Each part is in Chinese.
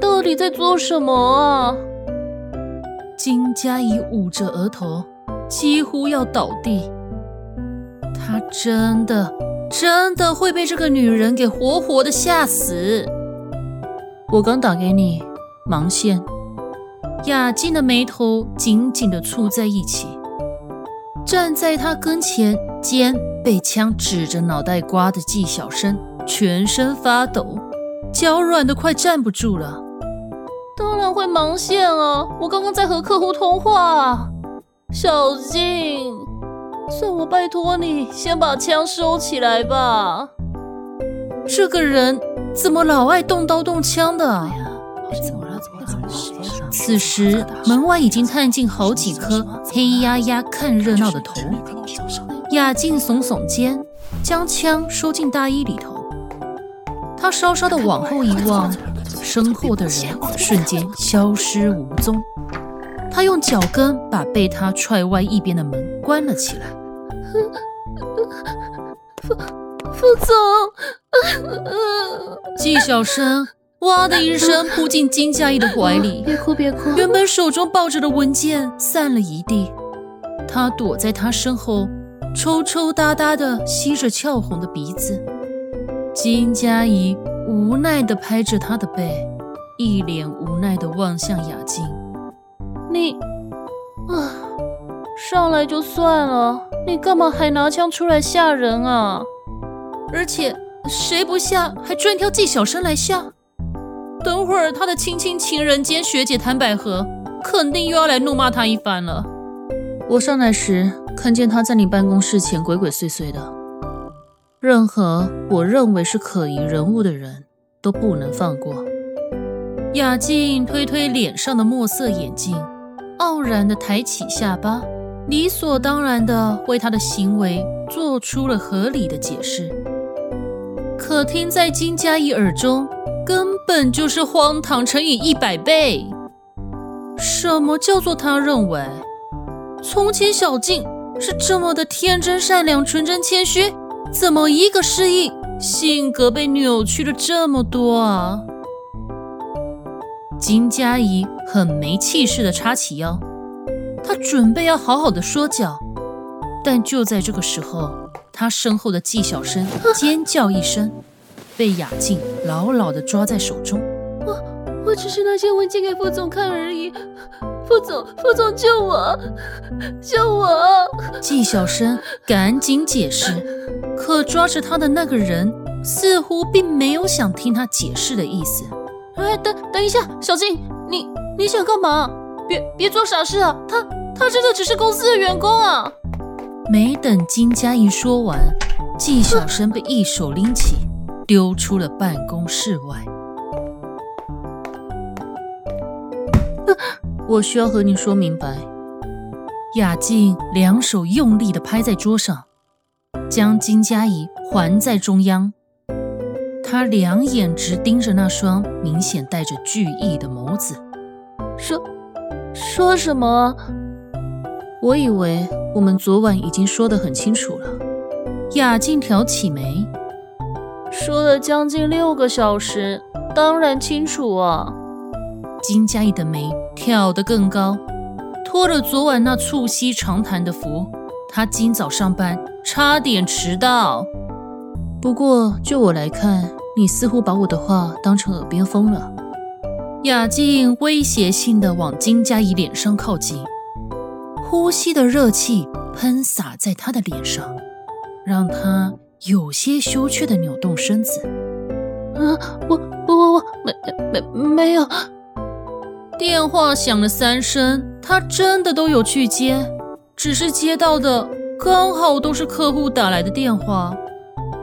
到底在做什么啊？金佳怡捂着额头，几乎要倒地。她真的真的会被这个女人给活活的吓死。我刚打给你，忙线。雅静的眉头紧紧的蹙在一起，站在他跟前，肩被枪指着脑袋刮的纪晓生全身发抖。脚软的快站不住了，当然会忙线啊！我刚刚在和客户通话。小静，算我拜托你，先把枪收起来吧。这个人怎么老爱动刀动枪的？此时门外已经探进好几颗黑压压看热闹的头。雅静耸耸肩，将枪收进大衣里头。他稍稍的往后一望，身后的人瞬间消失无踪。他用脚跟把被他踹歪一边的门关了起来。副副总，纪晓生哇的一声扑进金佳怡的怀里，别哭别哭。原本手中抱着的文件散了一地，他躲在他身后，抽抽搭搭的吸着俏红的鼻子。金佳怡无奈的拍着他的背，一脸无奈的望向雅静：“你啊，上来就算了，你干嘛还拿枪出来吓人啊？而且谁不吓，还专挑纪晓生来吓？等会儿他的亲亲情人兼学姐谭百合，肯定又要来怒骂他一番了。我上来时看见他在你办公室前鬼鬼祟祟的。”任何我认为是可疑人物的人都不能放过。雅静推推脸上的墨色眼镜，傲然地抬起下巴，理所当然地为他的行为做出了合理的解释。可听在金佳怡耳中，根本就是荒唐乘以一百倍。什么叫做他认为？从前小静是这么的天真善良、纯真谦虚。怎么一个失忆，性格被扭曲了这么多啊？金佳怡很没气势的叉起腰，她准备要好好的说教，但就在这个时候，她身后的纪晓生尖叫一声，被雅静牢牢的抓在手中。我我只是拿些文件给副总看而已，副总副总救我，救我！纪晓生赶紧解释。可抓着他的那个人似乎并没有想听他解释的意思。哎，等等一下，小静，你你想干嘛？别别做傻事啊！他他真的只是公司的员工啊！没等金佳怡说完，纪晓生被一手拎起，丢出了办公室外。我需要和你说明白。雅静两手用力地拍在桌上。将金佳怡环在中央，他两眼直盯着那双明显带着惧意的眸子，说：“说什么？我以为我们昨晚已经说得很清楚了。”雅静挑起眉，说了将近六个小时，当然清楚啊。金佳怡的眉挑得更高，托了昨晚那促膝长谈的福，他今早上班。差点迟到。不过就我来看，你似乎把我的话当成耳边风了。雅静威胁性的往金佳怡脸上靠近，呼吸的热气喷洒在她的脸上，让她有些羞怯的扭动身子。啊，我我我我没没没有。电话响了三声，他真的都有去接，只是接到的。刚好都是客户打来的电话，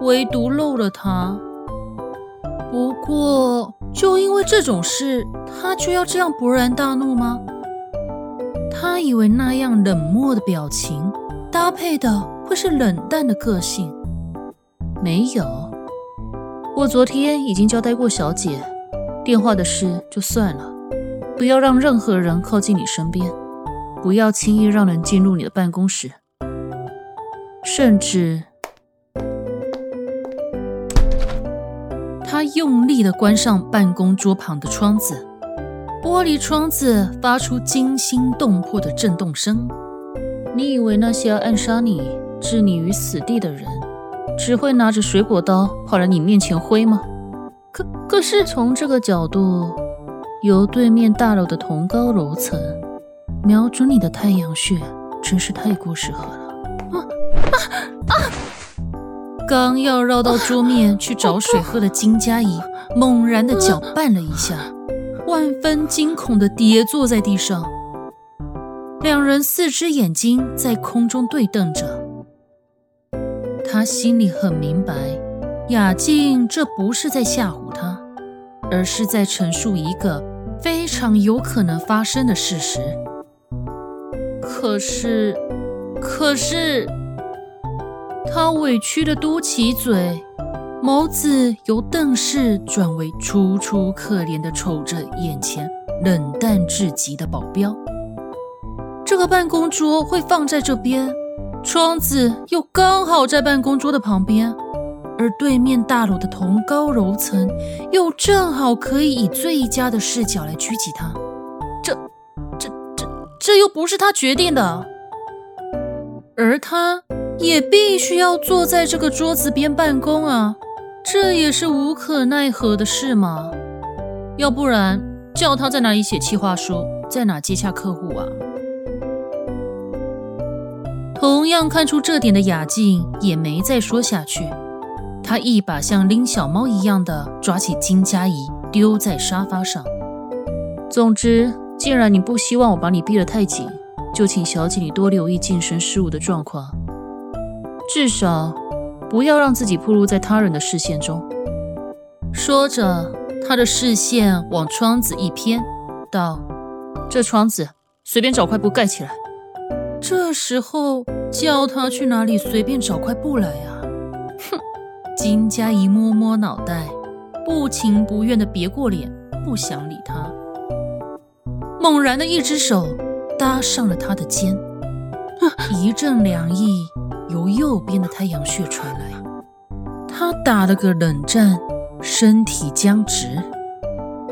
唯独漏了他。不过，就因为这种事，他就要这样勃然大怒吗？他以为那样冷漠的表情搭配的会是冷淡的个性，没有。我昨天已经交代过小姐，电话的事就算了，不要让任何人靠近你身边，不要轻易让人进入你的办公室，甚至……他用力的关上办公桌旁的窗子。玻璃窗子发出惊心动魄的震动声。你以为那些要暗杀你、置你于死地的人，只会拿着水果刀跑来你面前挥吗？可可是从这个角度，由对面大楼的同高楼层瞄准你的太阳穴，真是太过适合了。啊啊啊！刚要绕到桌面去找水喝的金佳怡，猛然的搅绊了一下。万分惊恐的跌坐在地上，两人四只眼睛在空中对瞪着。他心里很明白，雅静这不是在吓唬他，而是在陈述一个非常有可能发生的事实。可是，可是，他委屈的嘟起嘴。眸子由瞪视转为楚楚可怜的瞅着眼前冷淡至极的保镖。这个办公桌会放在这边，窗子又刚好在办公桌的旁边，而对面大楼的同高楼层又正好可以以最佳的视角来狙击他。这、这、这、这又不是他决定的，而他也必须要坐在这个桌子边办公啊。这也是无可奈何的事吗？要不然叫他在哪里写企划书，在哪接洽客户啊？同样看出这点的雅静也没再说下去，他一把像拎小猫一样的抓起金佳怡，丢在沙发上。总之，既然你不希望我把你逼得太紧，就请小姐你多留意近身事务的状况，至少。不要让自己暴露在他人的视线中。说着，他的视线往窗子一偏，道：“这窗子随便找块布盖起来。”这时候叫他去哪里随便找块布来啊？金佳怡摸摸脑袋，不情不愿地别过脸，不想理他。猛然的一只手搭上了他的肩，一阵凉意。由右边的太阳穴传来，他打了个冷战，身体僵直。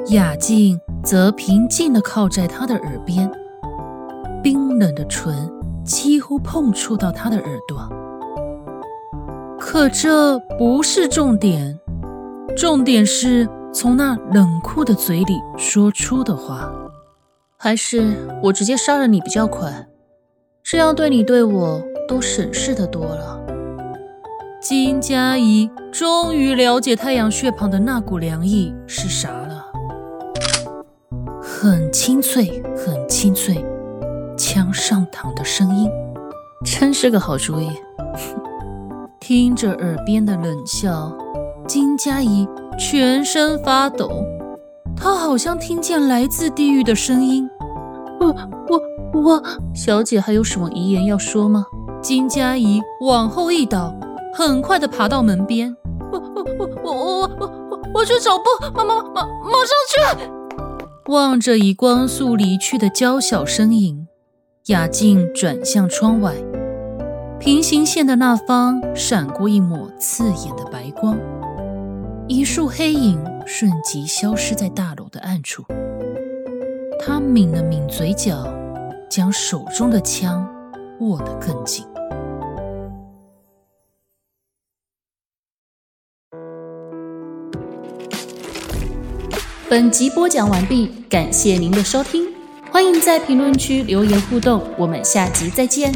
雅静则平静地靠在他的耳边，冰冷的唇几乎碰触到他的耳朵。可这不是重点，重点是从那冷酷的嘴里说出的话。还是我直接杀了你比较快，这样对你对我。都省事的多了。金佳怡终于了解太阳穴旁的那股凉意是啥了，很清脆，很清脆，枪上膛的声音，真是个好主意。听着耳边的冷笑，金佳怡全身发抖，她好像听见来自地狱的声音。我我我，小姐还有什么遗言要说吗？金佳怡往后一倒，很快的爬到门边。我我我我我我我我去找布，马马马马上去。望着以光速离去的娇小身影，雅静转向窗外，平行线的那方闪过一抹刺眼的白光，一束黑影瞬即消失在大楼的暗处。他抿了抿嘴角，将手中的枪握得更紧。本集播讲完毕，感谢您的收听，欢迎在评论区留言互动，我们下集再见。